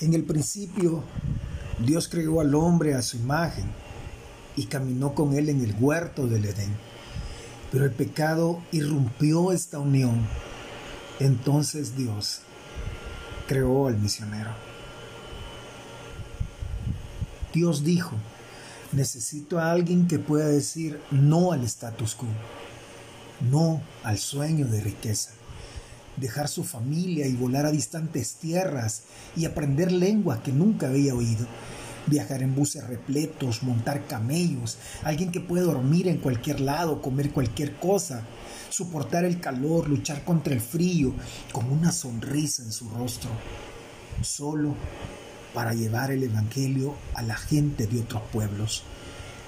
En el principio, Dios creó al hombre a su imagen y caminó con él en el huerto del Edén. Pero el pecado irrumpió esta unión. Entonces Dios creó al misionero. Dios dijo, necesito a alguien que pueda decir no al status quo, no al sueño de riqueza dejar su familia y volar a distantes tierras y aprender lenguas que nunca había oído. Viajar en buses repletos, montar camellos, alguien que puede dormir en cualquier lado, comer cualquier cosa, soportar el calor, luchar contra el frío, con una sonrisa en su rostro, solo para llevar el Evangelio a la gente de otros pueblos.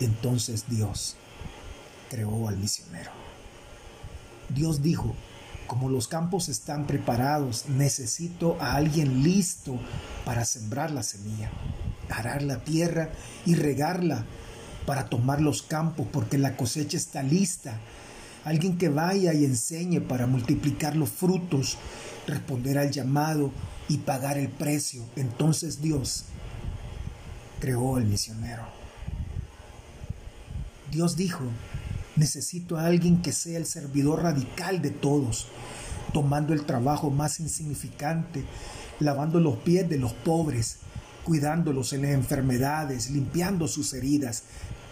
Entonces Dios creó al misionero. Dios dijo, como los campos están preparados, necesito a alguien listo para sembrar la semilla, arar la tierra y regarla para tomar los campos porque la cosecha está lista. Alguien que vaya y enseñe para multiplicar los frutos, responder al llamado y pagar el precio. Entonces Dios creó el misionero. Dios dijo, Necesito a alguien que sea el servidor radical de todos, tomando el trabajo más insignificante, lavando los pies de los pobres, cuidándolos en las enfermedades, limpiando sus heridas.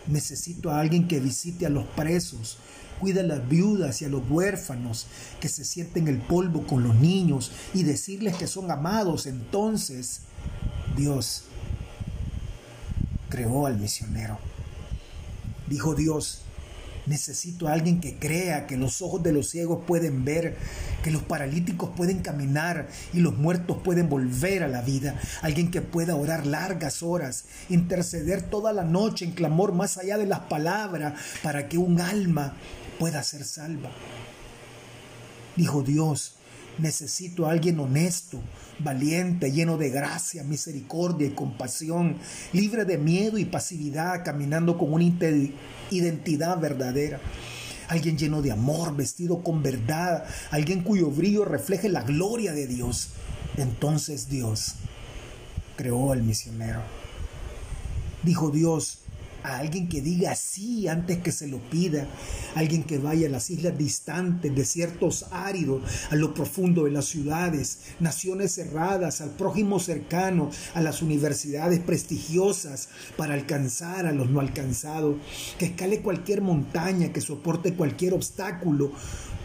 Necesito a alguien que visite a los presos, cuide a las viudas y a los huérfanos, que se sienten el polvo con los niños y decirles que son amados. Entonces, Dios creó al misionero. Dijo Dios, Necesito a alguien que crea que los ojos de los ciegos pueden ver, que los paralíticos pueden caminar y los muertos pueden volver a la vida. Alguien que pueda orar largas horas, interceder toda la noche en clamor más allá de las palabras para que un alma pueda ser salva. Dijo Dios, necesito a alguien honesto, valiente, lleno de gracia, misericordia y compasión, libre de miedo y pasividad, caminando con una identidad verdadera. Alguien lleno de amor, vestido con verdad, alguien cuyo brillo refleje la gloria de Dios. Entonces Dios creó al misionero. Dijo Dios, a alguien que diga sí antes que se lo pida, alguien que vaya a las islas distantes, desiertos áridos, a lo profundo de las ciudades, naciones cerradas, al prójimo cercano, a las universidades prestigiosas, para alcanzar a los no alcanzados, que escale cualquier montaña, que soporte cualquier obstáculo,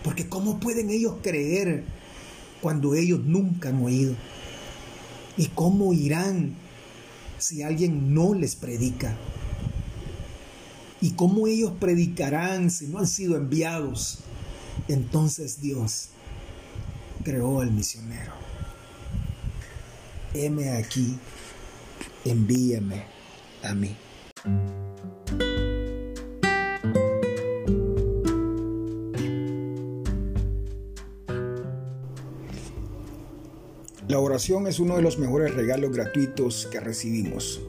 porque ¿cómo pueden ellos creer cuando ellos nunca han oído? ¿Y cómo irán si alguien no les predica? ¿Y cómo ellos predicarán si no han sido enviados? Entonces Dios creó al misionero. Heme aquí, envíame a mí. La oración es uno de los mejores regalos gratuitos que recibimos.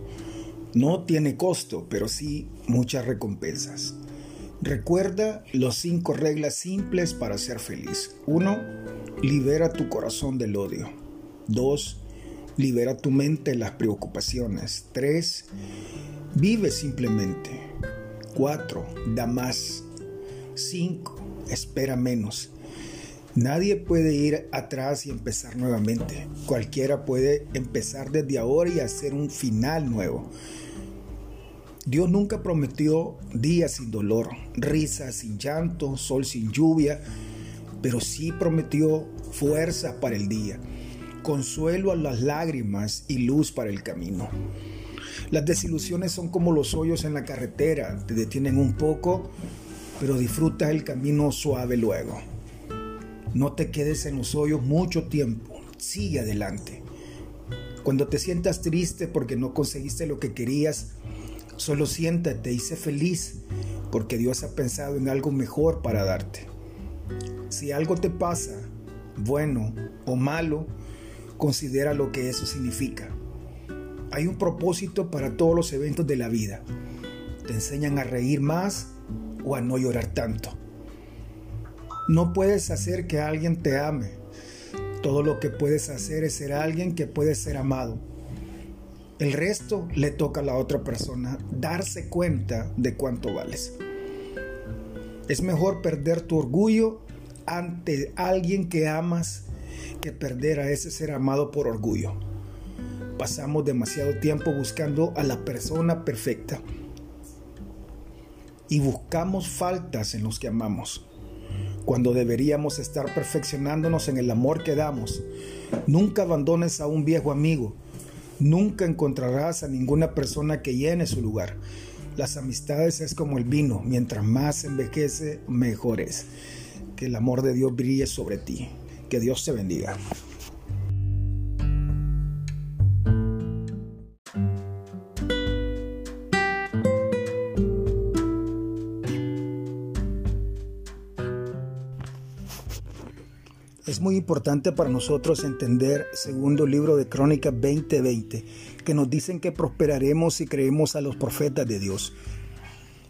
No tiene costo, pero sí muchas recompensas. Recuerda las cinco reglas simples para ser feliz. 1. Libera tu corazón del odio. 2. Libera tu mente de las preocupaciones. 3. Vive simplemente. 4. Da más. 5. Espera menos. Nadie puede ir atrás y empezar nuevamente. Cualquiera puede empezar desde ahora y hacer un final nuevo. Dios nunca prometió días sin dolor, risas sin llanto, sol sin lluvia, pero sí prometió fuerza para el día, consuelo a las lágrimas y luz para el camino. Las desilusiones son como los hoyos en la carretera, te detienen un poco, pero disfrutas el camino suave luego. No te quedes en los hoyos mucho tiempo, sigue adelante. Cuando te sientas triste porque no conseguiste lo que querías, Solo siéntate y sé feliz porque Dios ha pensado en algo mejor para darte. Si algo te pasa, bueno o malo, considera lo que eso significa. Hay un propósito para todos los eventos de la vida. Te enseñan a reír más o a no llorar tanto. No puedes hacer que alguien te ame. Todo lo que puedes hacer es ser alguien que puede ser amado. El resto le toca a la otra persona darse cuenta de cuánto vales. Es mejor perder tu orgullo ante alguien que amas que perder a ese ser amado por orgullo. Pasamos demasiado tiempo buscando a la persona perfecta y buscamos faltas en los que amamos, cuando deberíamos estar perfeccionándonos en el amor que damos. Nunca abandones a un viejo amigo, nunca encontrarás a ninguna persona que llene su lugar. Las amistades es como el vino, mientras más envejece, mejor es. Que el amor de Dios brille sobre ti. Que Dios te bendiga. Es muy importante para nosotros entender, segundo libro de Crónicas 20:20, que nos dicen que prosperaremos si creemos a los profetas de Dios.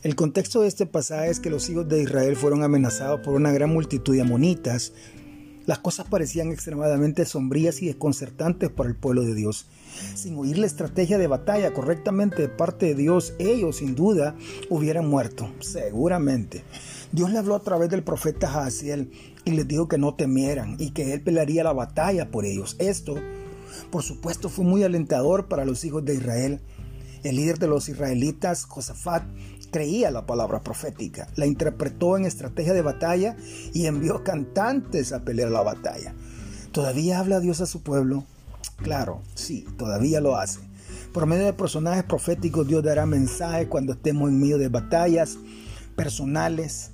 El contexto de este pasaje es que los hijos de Israel fueron amenazados por una gran multitud de amonitas. Las cosas parecían extremadamente sombrías y desconcertantes para el pueblo de Dios. Sin oír la estrategia de batalla correctamente de parte de Dios, ellos sin duda hubieran muerto, seguramente. Dios le habló a través del profeta Jaciel y les dijo que no temieran y que él pelearía la batalla por ellos. Esto, por supuesto, fue muy alentador para los hijos de Israel. El líder de los israelitas, Josafat, creía la palabra profética, la interpretó en estrategia de batalla y envió cantantes a pelear la batalla. ¿Todavía habla Dios a su pueblo? Claro, sí, todavía lo hace. Por medio de personajes proféticos Dios dará mensajes cuando estemos en medio de batallas personales,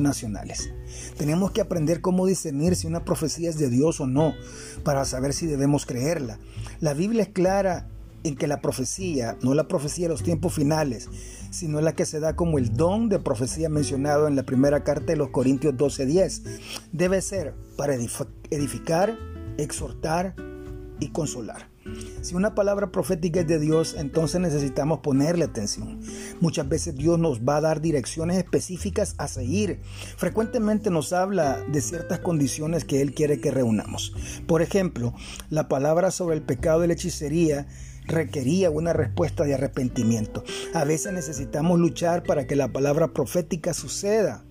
nacionales. Tenemos que aprender cómo discernir si una profecía es de Dios o no, para saber si debemos creerla. La Biblia es clara en que la profecía, no la profecía de los tiempos finales, sino la que se da como el don de profecía mencionado en la primera carta de los Corintios 12:10, debe ser para edificar, exhortar y consolar. Si una palabra profética es de Dios, entonces necesitamos ponerle atención. Muchas veces Dios nos va a dar direcciones específicas a seguir. Frecuentemente nos habla de ciertas condiciones que Él quiere que reunamos. Por ejemplo, la palabra sobre el pecado de la hechicería requería una respuesta de arrepentimiento. A veces necesitamos luchar para que la palabra profética suceda.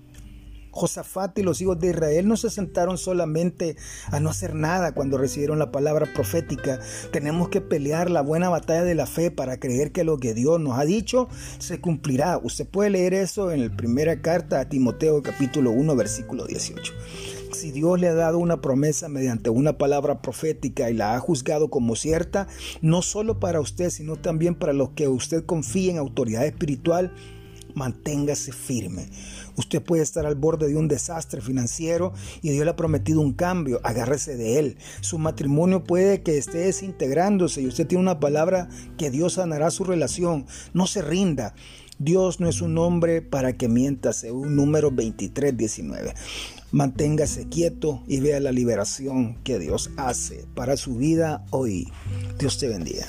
Josafat y los hijos de Israel no se sentaron solamente a no hacer nada cuando recibieron la palabra profética. Tenemos que pelear la buena batalla de la fe para creer que lo que Dios nos ha dicho se cumplirá. Usted puede leer eso en la primera carta a Timoteo capítulo 1 versículo 18 si Dios le ha dado una promesa mediante una palabra profética y la ha juzgado como cierta, no solo para usted, sino también para los que usted confía en autoridad espiritual, manténgase firme. Usted puede estar al borde de un desastre financiero y Dios le ha prometido un cambio. Agárrese de él. Su matrimonio puede que esté desintegrándose y usted tiene una palabra que Dios sanará su relación. No se rinda. Dios no es un hombre para que mientase. Un número 23, 19. Manténgase quieto y vea la liberación que Dios hace para su vida hoy. Dios te bendiga.